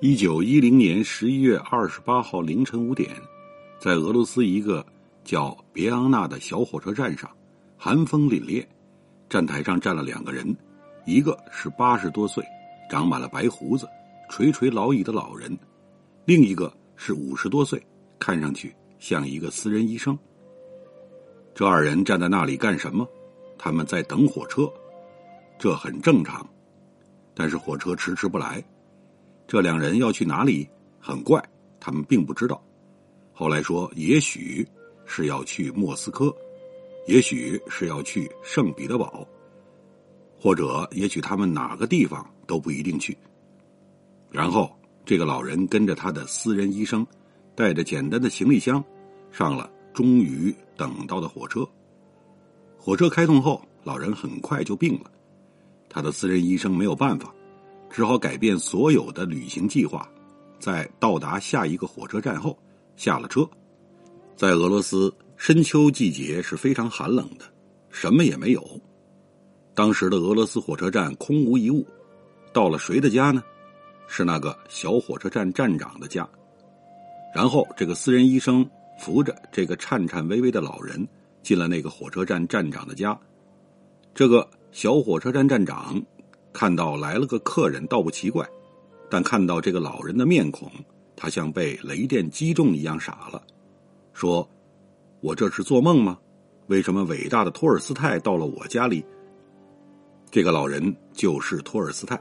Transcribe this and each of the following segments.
一九一零年十一月二十八号凌晨五点，在俄罗斯一个叫别昂纳的小火车站上，寒风凛冽，站台上站了两个人。一个是八十多岁、长满了白胡子、垂垂老矣的老人，另一个是五十多岁，看上去像一个私人医生。这二人站在那里干什么？他们在等火车，这很正常。但是火车迟迟不来，这两人要去哪里？很怪，他们并不知道。后来说，也许是要去莫斯科，也许是要去圣彼得堡。或者，也许他们哪个地方都不一定去。然后，这个老人跟着他的私人医生，带着简单的行李箱，上了终于等到的火车。火车开动后，老人很快就病了。他的私人医生没有办法，只好改变所有的旅行计划，在到达下一个火车站后下了车。在俄罗斯，深秋季节是非常寒冷的，什么也没有。当时的俄罗斯火车站空无一物，到了谁的家呢？是那个小火车站站长的家。然后，这个私人医生扶着这个颤颤巍巍的老人进了那个火车站站长的家。这个小火车站站长看到来了个客人，倒不奇怪，但看到这个老人的面孔，他像被雷电击中一样傻了，说：“我这是做梦吗？为什么伟大的托尔斯泰到了我家里？”这个老人就是托尔斯泰。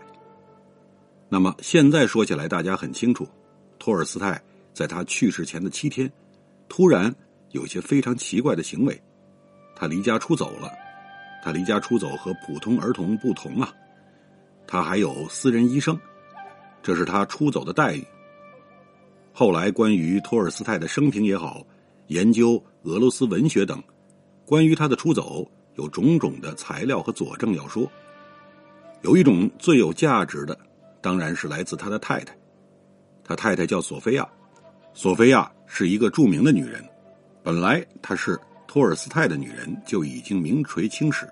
那么现在说起来，大家很清楚，托尔斯泰在他去世前的七天，突然有些非常奇怪的行为，他离家出走了。他离家出走和普通儿童不同啊，他还有私人医生，这是他出走的待遇。后来关于托尔斯泰的生平也好，研究俄罗斯文学等，关于他的出走。有种种的材料和佐证要说，有一种最有价值的，当然是来自他的太太。他太太叫索菲亚，索菲亚是一个著名的女人。本来她是托尔斯泰的女人，就已经名垂青史。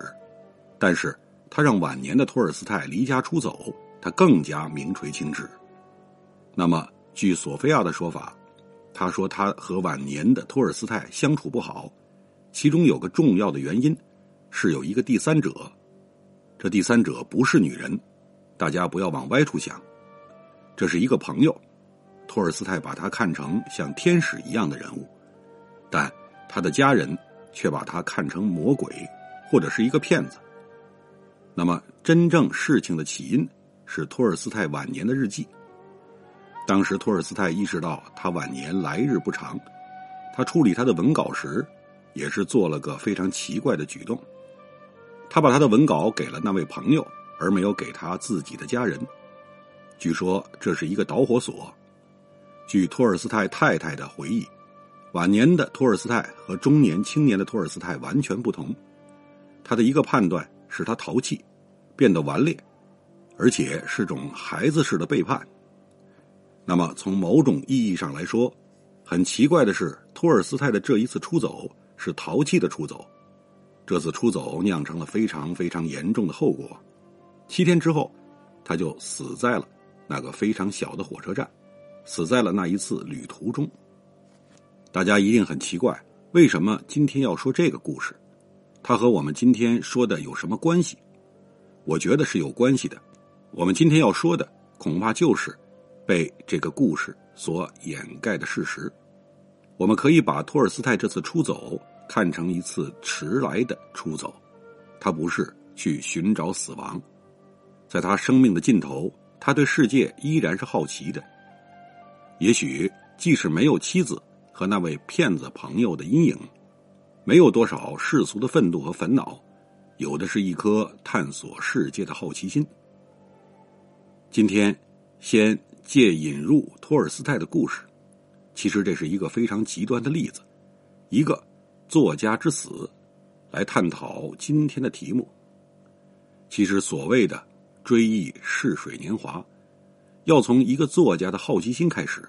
但是他让晚年的托尔斯泰离家出走，他更加名垂青史。那么，据索菲亚的说法，他说他和晚年的托尔斯泰相处不好，其中有个重要的原因。是有一个第三者，这第三者不是女人，大家不要往歪处想，这是一个朋友。托尔斯泰把他看成像天使一样的人物，但他的家人却把他看成魔鬼或者是一个骗子。那么，真正事情的起因是托尔斯泰晚年的日记。当时，托尔斯泰意识到他晚年来日不长，他处理他的文稿时，也是做了个非常奇怪的举动。他把他的文稿给了那位朋友，而没有给他自己的家人。据说这是一个导火索。据托尔斯泰太太的回忆，晚年的托尔斯泰和中年青年的托尔斯泰完全不同。他的一个判断使他淘气，变得顽劣，而且是种孩子式的背叛。那么从某种意义上来说，很奇怪的是，托尔斯泰的这一次出走是淘气的出走。这次出走酿成了非常非常严重的后果。七天之后，他就死在了那个非常小的火车站，死在了那一次旅途中。大家一定很奇怪，为什么今天要说这个故事？它和我们今天说的有什么关系？我觉得是有关系的。我们今天要说的，恐怕就是被这个故事所掩盖的事实。我们可以把托尔斯泰这次出走。看成一次迟来的出走，他不是去寻找死亡，在他生命的尽头，他对世界依然是好奇的。也许即使没有妻子和那位骗子朋友的阴影，没有多少世俗的愤怒和烦恼，有的是一颗探索世界的好奇心。今天，先借引入托尔斯泰的故事，其实这是一个非常极端的例子，一个作家之死，来探讨今天的题目。其实所谓的追忆逝水年华，要从一个作家的好奇心开始，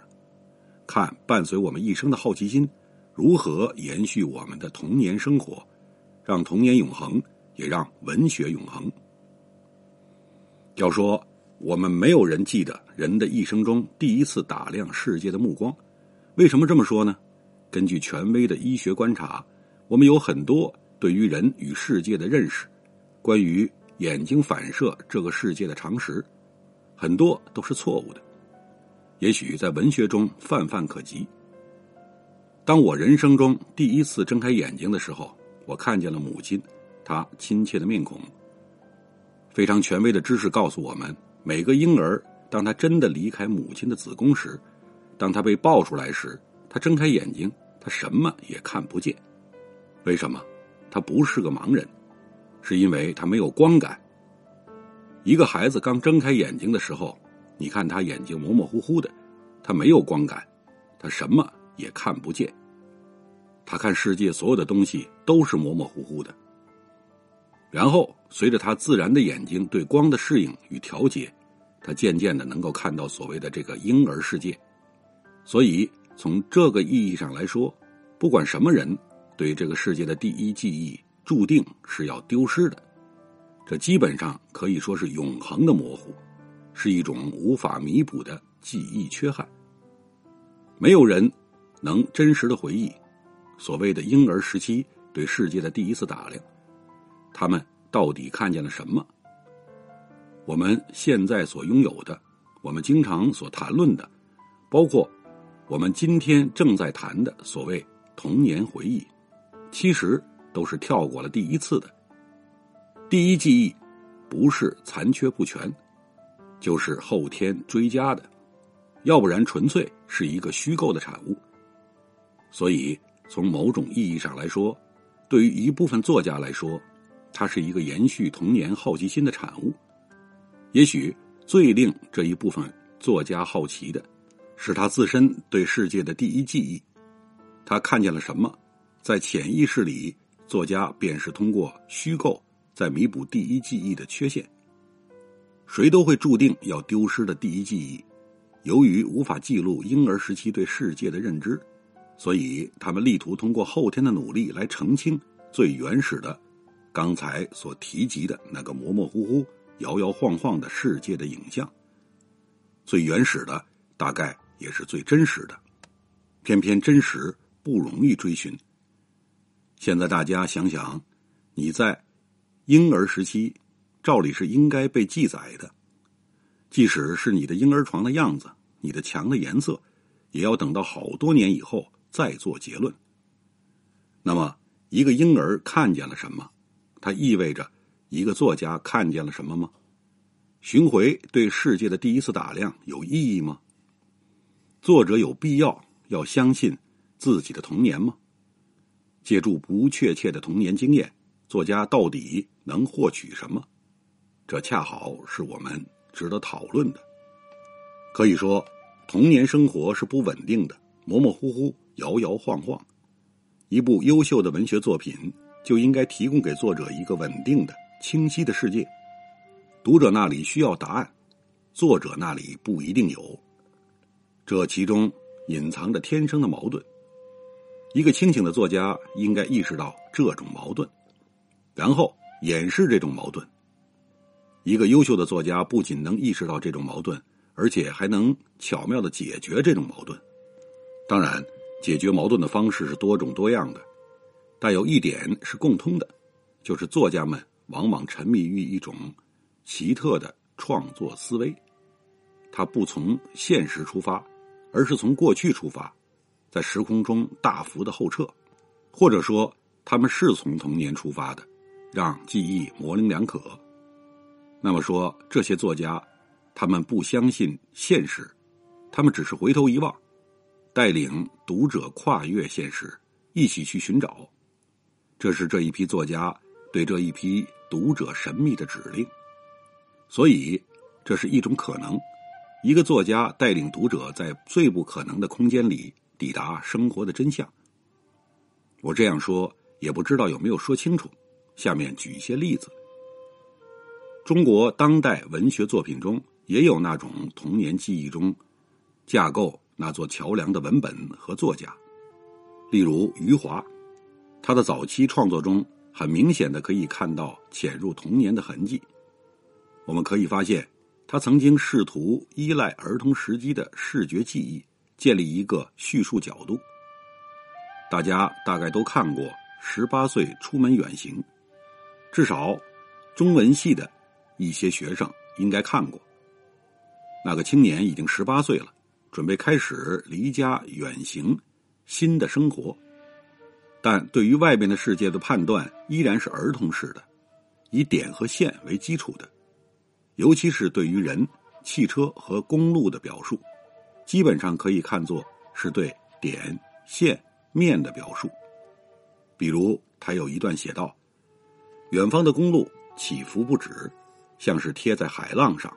看伴随我们一生的好奇心如何延续我们的童年生活，让童年永恒，也让文学永恒。要说我们没有人记得人的一生中第一次打量世界的目光。为什么这么说呢？根据权威的医学观察，我们有很多对于人与世界的认识，关于眼睛反射这个世界的常识，很多都是错误的。也许在文学中泛泛可及。当我人生中第一次睁开眼睛的时候，我看见了母亲，她亲切的面孔。非常权威的知识告诉我们，每个婴儿当他真的离开母亲的子宫时。当他被抱出来时，他睁开眼睛，他什么也看不见。为什么？他不是个盲人，是因为他没有光感。一个孩子刚睁开眼睛的时候，你看他眼睛模模糊糊的，他没有光感，他什么也看不见。他看世界所有的东西都是模模糊糊的。然后随着他自然的眼睛对光的适应与调节，他渐渐的能够看到所谓的这个婴儿世界。所以，从这个意义上来说，不管什么人，对这个世界的第一记忆注定是要丢失的。这基本上可以说是永恒的模糊，是一种无法弥补的记忆缺憾。没有人能真实的回忆所谓的婴儿时期对世界的第一次打量，他们到底看见了什么？我们现在所拥有的，我们经常所谈论的，包括。我们今天正在谈的所谓童年回忆，其实都是跳过了第一次的。第一记忆不是残缺不全，就是后天追加的，要不然纯粹是一个虚构的产物。所以，从某种意义上来说，对于一部分作家来说，它是一个延续童年好奇心的产物。也许最令这一部分作家好奇的。是他自身对世界的第一记忆，他看见了什么？在潜意识里，作家便是通过虚构在弥补第一记忆的缺陷。谁都会注定要丢失的第一记忆，由于无法记录婴儿时期对世界的认知，所以他们力图通过后天的努力来澄清最原始的，刚才所提及的那个模模糊糊、摇摇晃晃的世界的影像。最原始的，大概。也是最真实的，偏偏真实不容易追寻。现在大家想想，你在婴儿时期，照理是应该被记载的，即使是你的婴儿床的样子、你的墙的颜色，也要等到好多年以后再做结论。那么，一个婴儿看见了什么？它意味着一个作家看见了什么吗？巡回对世界的第一次打量有意义吗？作者有必要要相信自己的童年吗？借助不确切的童年经验，作家到底能获取什么？这恰好是我们值得讨论的。可以说，童年生活是不稳定的，模模糊糊，摇摇晃晃。一部优秀的文学作品就应该提供给作者一个稳定的、清晰的世界。读者那里需要答案，作者那里不一定有。这其中隐藏着天生的矛盾。一个清醒的作家应该意识到这种矛盾，然后掩饰这种矛盾。一个优秀的作家不仅能意识到这种矛盾，而且还能巧妙的解决这种矛盾。当然，解决矛盾的方式是多种多样的，但有一点是共通的，就是作家们往往沉迷于一种奇特的创作思维，他不从现实出发。而是从过去出发，在时空中大幅的后撤，或者说他们是从童年出发的，让记忆模棱两可。那么说，这些作家，他们不相信现实，他们只是回头一望，带领读者跨越现实，一起去寻找。这是这一批作家对这一批读者神秘的指令。所以，这是一种可能。一个作家带领读者在最不可能的空间里抵达生活的真相。我这样说也不知道有没有说清楚，下面举一些例子。中国当代文学作品中也有那种童年记忆中架构那座桥梁的文本和作家，例如余华，他的早期创作中很明显的可以看到潜入童年的痕迹。我们可以发现，他曾经试图依赖儿童时期的视觉记忆，建立一个叙述角度。大家大概都看过《十八岁出门远行》，至少中文系的一些学生应该看过。那个青年已经十八岁了，准备开始离家远行，新的生活。但对于外边的世界的判断依然是儿童式的，以点和线为基础的。尤其是对于人、汽车和公路的表述，基本上可以看作是对点、线、面的表述。比如，他有一段写道：“远方的公路起伏不止，像是贴在海浪上。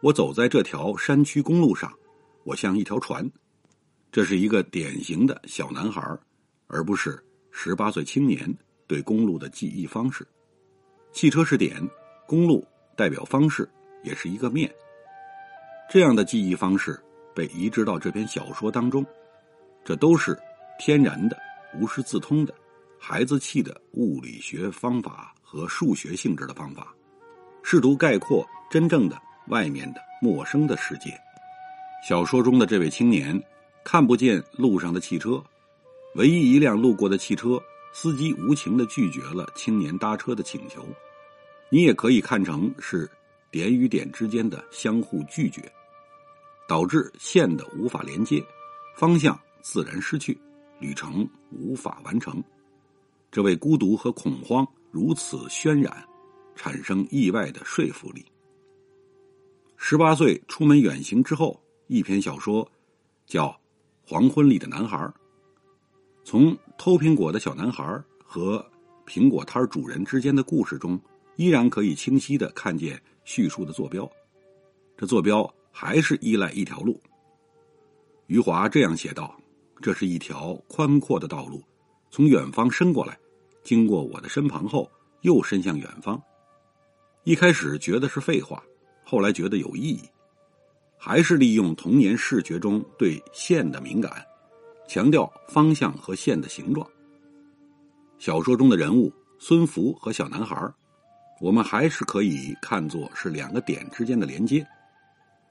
我走在这条山区公路上，我像一条船。”这是一个典型的小男孩，而不是十八岁青年对公路的记忆方式。汽车是点，公路。代表方式也是一个面，这样的记忆方式被移植到这篇小说当中，这都是天然的、无师自通的、孩子气的物理学方法和数学性质的方法，试图概括真正的外面的陌生的世界。小说中的这位青年看不见路上的汽车，唯一一辆路过的汽车，司机无情的拒绝了青年搭车的请求。你也可以看成是点与点之间的相互拒绝，导致线的无法连接，方向自然失去，旅程无法完成。这为孤独和恐慌如此渲染，产生意外的说服力。十八岁出门远行之后，一篇小说叫《黄昏里的男孩》，从偷苹果的小男孩和苹果摊主人之间的故事中。依然可以清晰的看见叙述的坐标，这坐标还是依赖一条路。余华这样写道：“这是一条宽阔的道路，从远方伸过来，经过我的身旁后又伸向远方。一开始觉得是废话，后来觉得有意义，还是利用童年视觉中对线的敏感，强调方向和线的形状。小说中的人物孙福和小男孩。”我们还是可以看作是两个点之间的连接，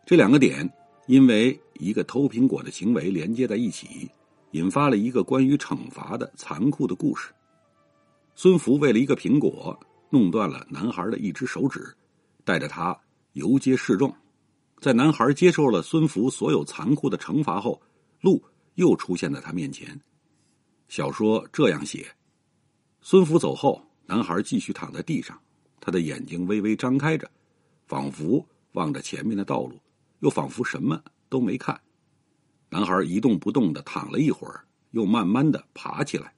这两个点因为一个偷苹果的行为连接在一起，引发了一个关于惩罚的残酷的故事。孙福为了一个苹果，弄断了男孩的一只手指，带着他游街示众。在男孩接受了孙福所有残酷的惩罚后，路又出现在他面前。小说这样写：孙福走后，男孩继续躺在地上。他的眼睛微微张开着，仿佛望着前面的道路，又仿佛什么都没看。男孩一动不动的躺了一会儿，又慢慢的爬起来，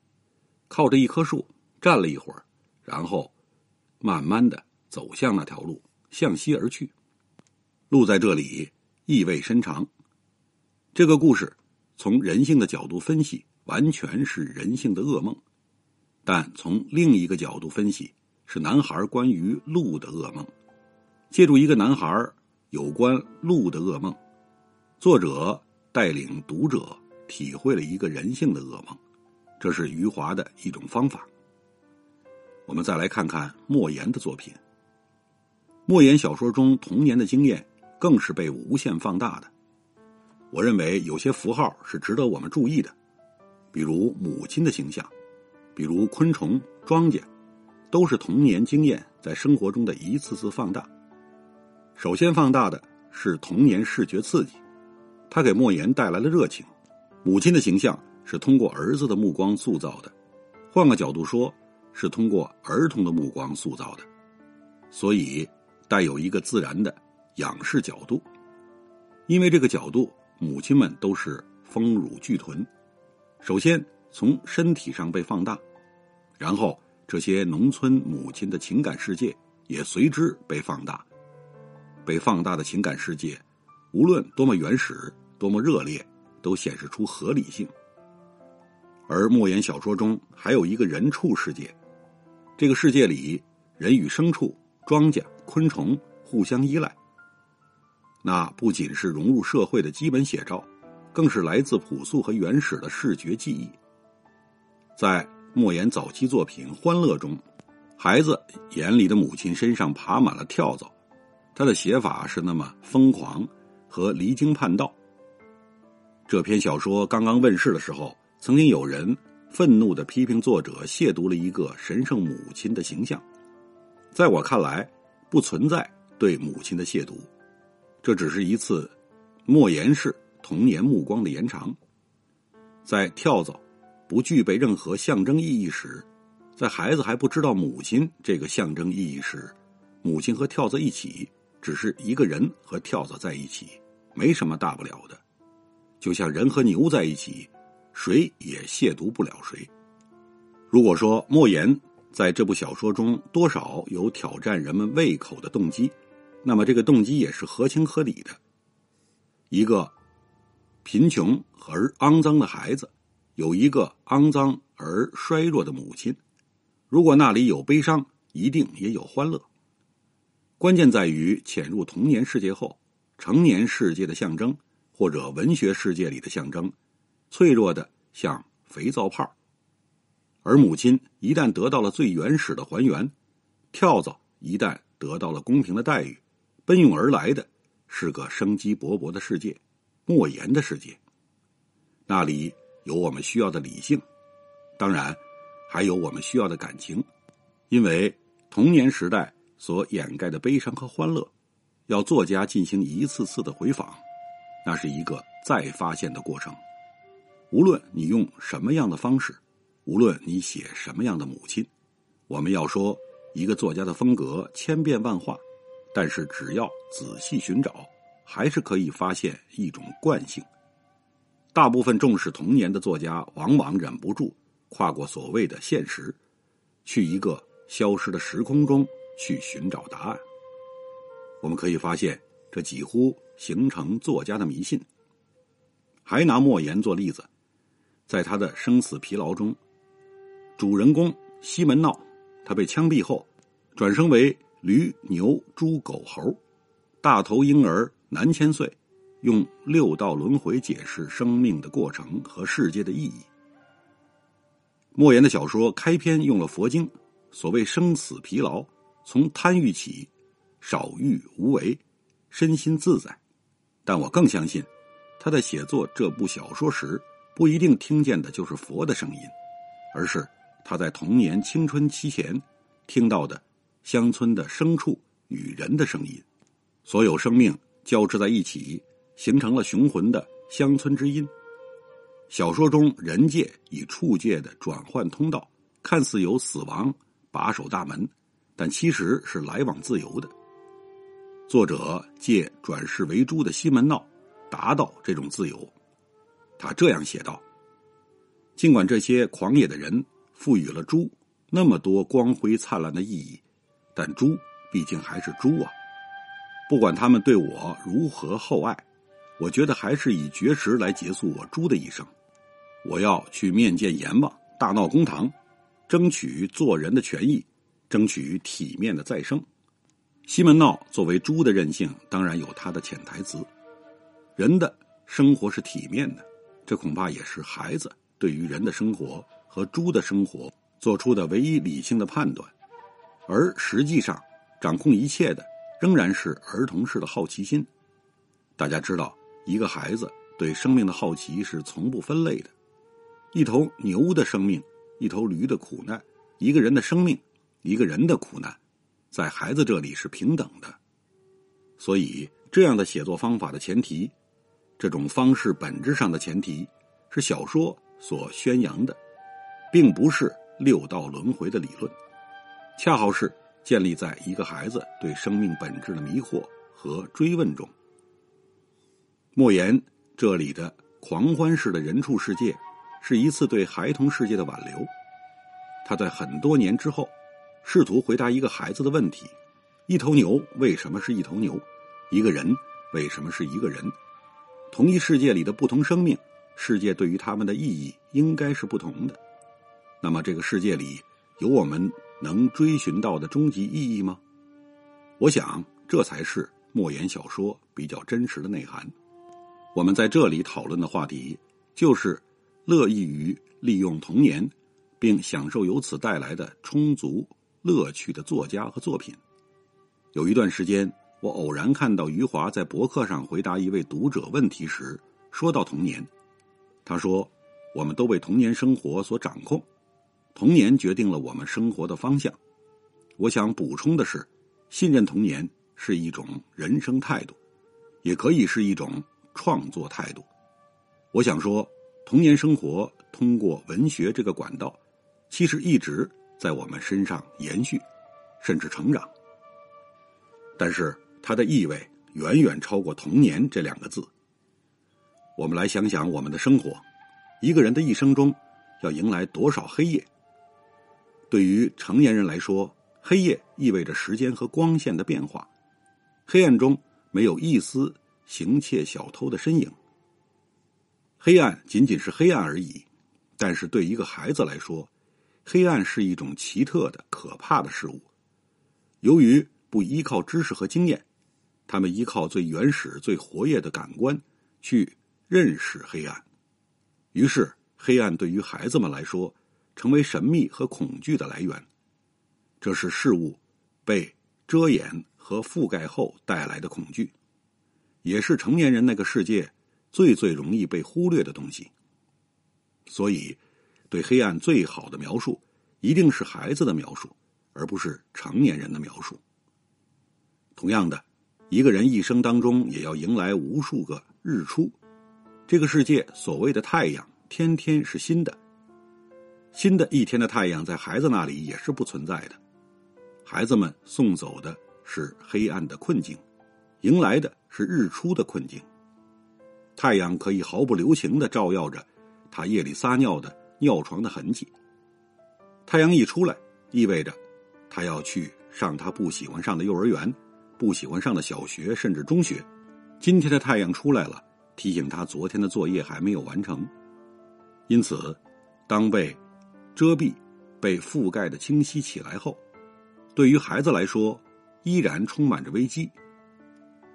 靠着一棵树站了一会儿，然后慢慢的走向那条路，向西而去。路在这里意味深长。这个故事从人性的角度分析，完全是人性的噩梦；但从另一个角度分析。是男孩关于路的噩梦，借助一个男孩有关路的噩梦，作者带领读者体会了一个人性的噩梦，这是余华的一种方法。我们再来看看莫言的作品。莫言小说中童年的经验更是被无限放大的。我认为有些符号是值得我们注意的，比如母亲的形象，比如昆虫、庄稼。都是童年经验在生活中的一次次放大。首先放大的是童年视觉刺激，他给莫言带来了热情。母亲的形象是通过儿子的目光塑造的，换个角度说，是通过儿童的目光塑造的，所以带有一个自然的仰视角度。因为这个角度，母亲们都是丰乳巨臀，首先从身体上被放大，然后。这些农村母亲的情感世界也随之被放大，被放大的情感世界，无论多么原始、多么热烈，都显示出合理性。而莫言小说中还有一个人畜世界，这个世界里人与牲畜、庄稼、昆虫互相依赖。那不仅是融入社会的基本写照，更是来自朴素和原始的视觉记忆。在莫言早期作品《欢乐》中，孩子眼里的母亲身上爬满了跳蚤，他的写法是那么疯狂和离经叛道。这篇小说刚刚问世的时候。曾经有人愤怒的批评作者亵渎了一个神圣母亲的形象，在我看来，不存在对母亲的亵渎，这只是一次莫言式童年目光的延长。在跳蚤不具备任何象征意义时，在孩子还不知道母亲这个象征意义时，母亲和跳蚤一起，只是一个人和跳蚤在一起，没什么大不了的，就像人和牛在一起。谁也亵渎不了谁。如果说莫言在这部小说中多少有挑战人们胃口的动机，那么这个动机也是合情合理的。一个贫穷而肮脏的孩子，有一个肮脏而衰弱的母亲。如果那里有悲伤，一定也有欢乐。关键在于潜入童年世界后，成年世界的象征或者文学世界里的象征。脆弱的像肥皂泡，而母亲一旦得到了最原始的还原，跳蚤一旦得到了公平的待遇，奔涌而来的是个生机勃勃的世界，莫言的世界。那里有我们需要的理性，当然还有我们需要的感情，因为童年时代所掩盖的悲伤和欢乐，要作家进行一次次的回访，那是一个再发现的过程。无论你用什么样的方式，无论你写什么样的母亲，我们要说一个作家的风格千变万化，但是只要仔细寻找，还是可以发现一种惯性。大部分重视童年的作家，往往忍不住跨过所谓的现实，去一个消失的时空中去寻找答案。我们可以发现，这几乎形成作家的迷信。还拿莫言做例子。在他的生死疲劳中，主人公西门闹，他被枪毙后，转生为驴、牛、猪、狗、猴，大头婴儿南千岁，用六道轮回解释生命的过程和世界的意义。莫言的小说开篇用了佛经，所谓生死疲劳，从贪欲起，少欲无为，身心自在。但我更相信，他在写作这部小说时。不一定听见的就是佛的声音，而是他在童年青春期前听到的乡村的牲畜与人的声音。所有生命交织在一起，形成了雄浑的乡村之音。小说中人界与畜界的转换通道，看似有死亡把守大门，但其实是来往自由的。作者借转世为猪的西门闹，达到这种自由。他这样写道：“尽管这些狂野的人赋予了猪那么多光辉灿烂的意义，但猪毕竟还是猪啊！不管他们对我如何厚爱，我觉得还是以绝食来结束我猪的一生。我要去面见阎王，大闹公堂，争取做人的权益，争取体面的再生。”西门闹作为猪的任性，当然有他的潜台词：人的生活是体面的。这恐怕也是孩子对于人的生活和猪的生活做出的唯一理性的判断，而实际上掌控一切的仍然是儿童式的好奇心。大家知道，一个孩子对生命的好奇是从不分类的。一头牛的生命，一头驴的苦难，一个人的生命，一个人的苦难，在孩子这里是平等的。所以，这样的写作方法的前提。这种方式本质上的前提是小说所宣扬的，并不是六道轮回的理论，恰好是建立在一个孩子对生命本质的迷惑和追问中。莫言这里的狂欢式的人畜世界，是一次对孩童世界的挽留。他在很多年之后，试图回答一个孩子的问题：一头牛为什么是一头牛？一个人为什么是一个人？同一世界里的不同生命世界对于他们的意义应该是不同的。那么，这个世界里有我们能追寻到的终极意义吗？我想，这才是莫言小说比较真实的内涵。我们在这里讨论的话题，就是乐意于利用童年，并享受由此带来的充足乐趣的作家和作品。有一段时间，我偶然看到余华在博客上回答一位读者问题时，说到童年。他说：“我们都被童年生活所掌控，童年决定了我们生活的方向。”我想补充的是，信任童年是一种人生态度，也可以是一种。创作态度，我想说，童年生活通过文学这个管道，其实一直在我们身上延续，甚至成长。但是它的意味远远超过“童年”这两个字。我们来想想我们的生活，一个人的一生中要迎来多少黑夜？对于成年人来说，黑夜意味着时间和光线的变化，黑暗中没有一丝。行窃小偷的身影，黑暗仅仅是黑暗而已。但是对一个孩子来说，黑暗是一种奇特的、可怕的事物。由于不依靠知识和经验，他们依靠最原始、最活跃的感官去认识黑暗。于是，黑暗对于孩子们来说，成为神秘和恐惧的来源。这是事物被遮掩和覆盖后带来的恐惧。也是成年人那个世界最最容易被忽略的东西。所以，对黑暗最好的描述，一定是孩子的描述，而不是成年人的描述。同样的，一个人一生当中也要迎来无数个日出。这个世界所谓的太阳，天天是新的。新的一天的太阳，在孩子那里也是不存在的。孩子们送走的是黑暗的困境。迎来的是日出的困境。太阳可以毫不留情的照耀着他夜里撒尿的尿床的痕迹。太阳一出来，意味着他要去上他不喜欢上的幼儿园，不喜欢上的小学，甚至中学。今天的太阳出来了，提醒他昨天的作业还没有完成。因此，当被遮蔽、被覆盖的清晰起来后，对于孩子来说，依然充满着危机。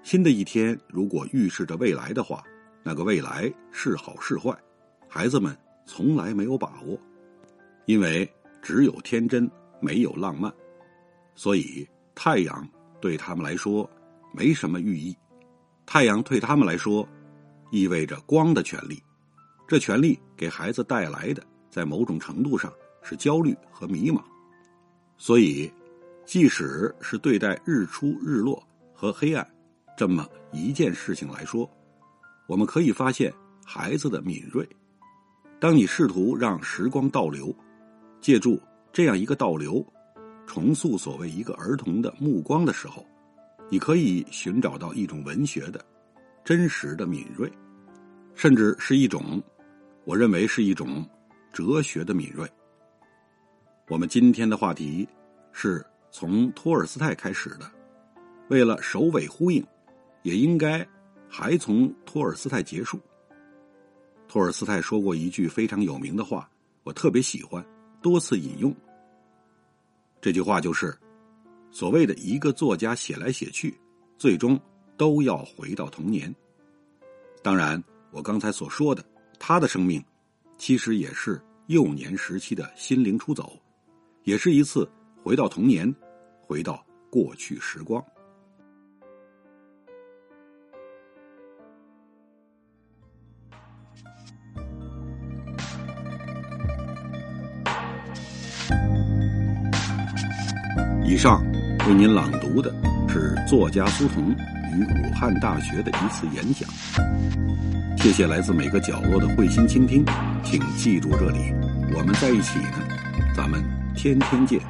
新的一天，如果预示着未来的话，那个未来是好是坏，孩子们从来没有把握，因为只有天真，没有浪漫，所以太阳对他们来说没什么寓意。太阳对他们来说，意味着光的权利，这权利给孩子带来的，在某种程度上是焦虑和迷茫。所以，即使是对待日出日落和黑暗。这么一件事情来说，我们可以发现孩子的敏锐。当你试图让时光倒流，借助这样一个倒流，重塑所谓一个儿童的目光的时候，你可以寻找到一种文学的、真实的敏锐，甚至是一种，我认为是一种哲学的敏锐。我们今天的话题是从托尔斯泰开始的，为了首尾呼应。也应该还从托尔斯泰结束。托尔斯泰说过一句非常有名的话，我特别喜欢，多次引用。这句话就是：所谓的一个作家写来写去，最终都要回到童年。当然，我刚才所说的他的生命，其实也是幼年时期的心灵出走，也是一次回到童年，回到过去时光。以上为您朗读的是作家苏童于武汉大学的一次演讲。谢谢来自每个角落的会心倾听，请记住这里，我们在一起呢，咱们天天见。